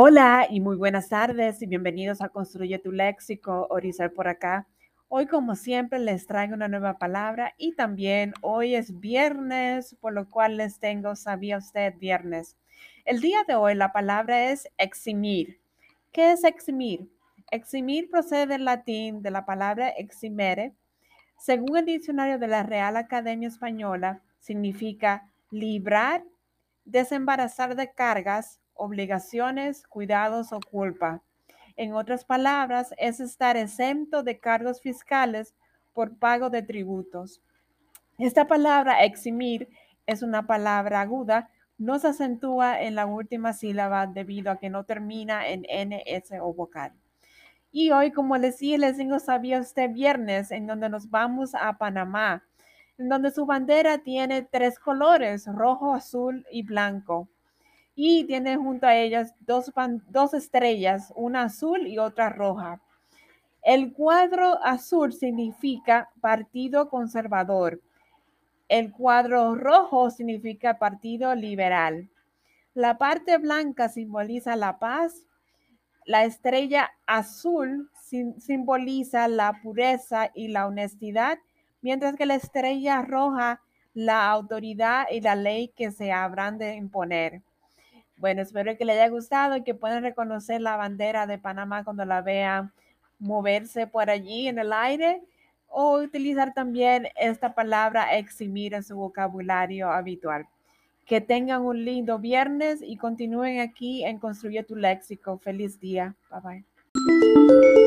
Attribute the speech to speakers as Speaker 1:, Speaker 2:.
Speaker 1: Hola y muy buenas tardes y bienvenidos a Construye tu Léxico, Orizal por acá. Hoy como siempre les traigo una nueva palabra y también hoy es viernes, por lo cual les tengo, ¿sabía usted viernes? El día de hoy la palabra es eximir. ¿Qué es eximir? Eximir procede del latín de la palabra eximere. Según el diccionario de la Real Academia Española, significa librar, desembarazar de cargas, obligaciones, cuidados o culpa. En otras palabras, es estar exento de cargos fiscales por pago de tributos. Esta palabra eximir es una palabra aguda, no se acentúa en la última sílaba debido a que no termina en NS o vocal. Y hoy, como les decía, les digo, sabía este viernes en donde nos vamos a Panamá, en donde su bandera tiene tres colores, rojo, azul y blanco y tiene junto a ellas dos, dos estrellas, una azul y otra roja. El cuadro azul significa Partido Conservador. El cuadro rojo significa Partido Liberal. La parte blanca simboliza la paz. La estrella azul simboliza la pureza y la honestidad, mientras que la estrella roja la autoridad y la ley que se habrán de imponer. Bueno, espero que les haya gustado y que puedan reconocer la bandera de Panamá cuando la vean moverse por allí en el aire o utilizar también esta palabra eximir en su vocabulario habitual. Que tengan un lindo viernes y continúen aquí en Construye tu Léxico. Feliz día. Bye bye.